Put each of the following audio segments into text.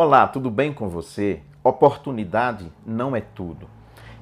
Olá, tudo bem com você? Oportunidade não é tudo.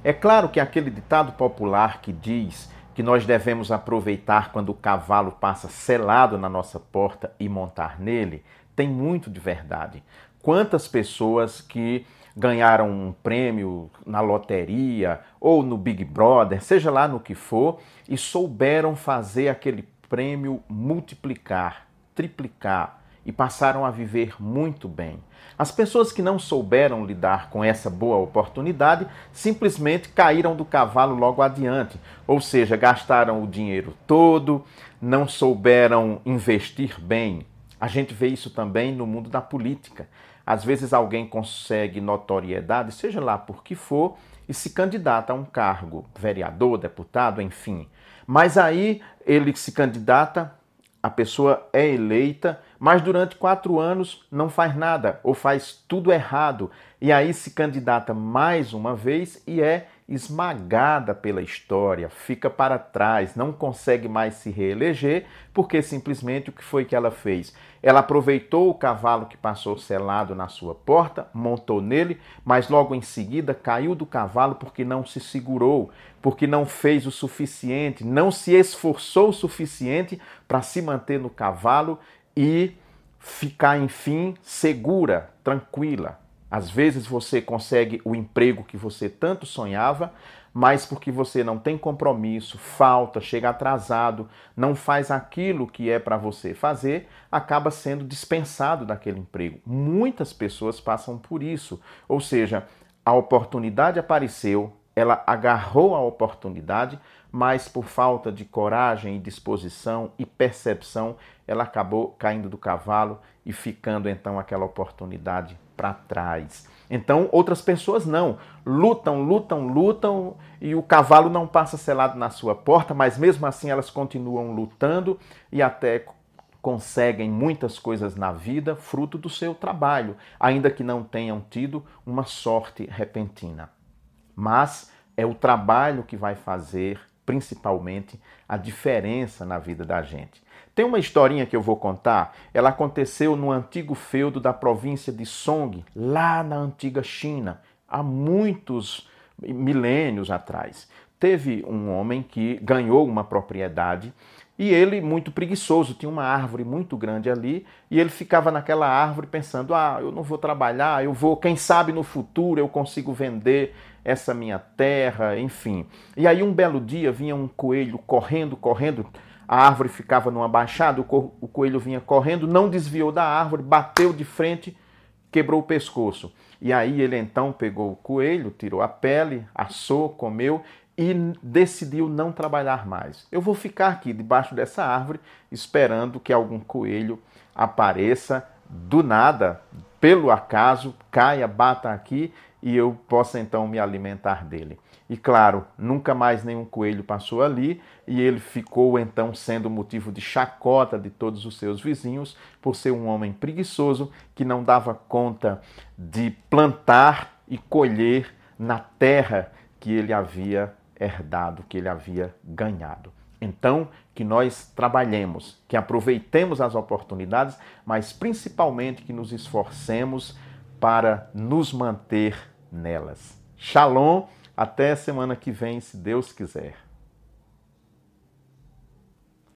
É claro que aquele ditado popular que diz que nós devemos aproveitar quando o cavalo passa selado na nossa porta e montar nele, tem muito de verdade. Quantas pessoas que ganharam um prêmio na loteria ou no Big Brother, seja lá no que for, e souberam fazer aquele prêmio multiplicar, triplicar e passaram a viver muito bem. As pessoas que não souberam lidar com essa boa oportunidade simplesmente caíram do cavalo logo adiante, ou seja, gastaram o dinheiro todo, não souberam investir bem. A gente vê isso também no mundo da política. Às vezes alguém consegue notoriedade, seja lá por que for, e se candidata a um cargo, vereador, deputado, enfim. Mas aí ele se candidata, a pessoa é eleita, mas durante quatro anos não faz nada ou faz tudo errado. E aí se candidata mais uma vez e é esmagada pela história, fica para trás, não consegue mais se reeleger, porque simplesmente o que foi que ela fez? Ela aproveitou o cavalo que passou selado na sua porta, montou nele, mas logo em seguida caiu do cavalo porque não se segurou, porque não fez o suficiente, não se esforçou o suficiente para se manter no cavalo e ficar, enfim, segura, tranquila. Às vezes você consegue o emprego que você tanto sonhava, mas porque você não tem compromisso, falta, chega atrasado, não faz aquilo que é para você fazer, acaba sendo dispensado daquele emprego. Muitas pessoas passam por isso. Ou seja, a oportunidade apareceu, ela agarrou a oportunidade, mas por falta de coragem e disposição e percepção, ela acabou caindo do cavalo e ficando então aquela oportunidade para trás. Então, outras pessoas não. Lutam, lutam, lutam e o cavalo não passa selado na sua porta, mas mesmo assim elas continuam lutando e até conseguem muitas coisas na vida fruto do seu trabalho, ainda que não tenham tido uma sorte repentina. Mas é o trabalho que vai fazer principalmente a diferença na vida da gente. Tem uma historinha que eu vou contar. Ela aconteceu no antigo feudo da província de Song, lá na antiga China, há muitos milênios atrás. Teve um homem que ganhou uma propriedade e ele, muito preguiçoso, tinha uma árvore muito grande ali e ele ficava naquela árvore pensando: ah, eu não vou trabalhar, eu vou, quem sabe no futuro eu consigo vender essa minha terra, enfim. E aí um belo dia vinha um coelho correndo, correndo a árvore ficava numa baixada, o coelho vinha correndo, não desviou da árvore, bateu de frente, quebrou o pescoço. E aí ele então pegou o coelho, tirou a pele, assou, comeu e decidiu não trabalhar mais. Eu vou ficar aqui debaixo dessa árvore esperando que algum coelho apareça do nada, pelo acaso, caia, bata aqui e eu possa então me alimentar dele. E claro, nunca mais nenhum coelho passou ali e ele ficou então sendo motivo de chacota de todos os seus vizinhos por ser um homem preguiçoso que não dava conta de plantar e colher na terra que ele havia herdado, que ele havia ganhado. Então, que nós trabalhemos, que aproveitemos as oportunidades, mas principalmente que nos esforcemos para nos manter nelas. Shalom, até semana que vem, se Deus quiser.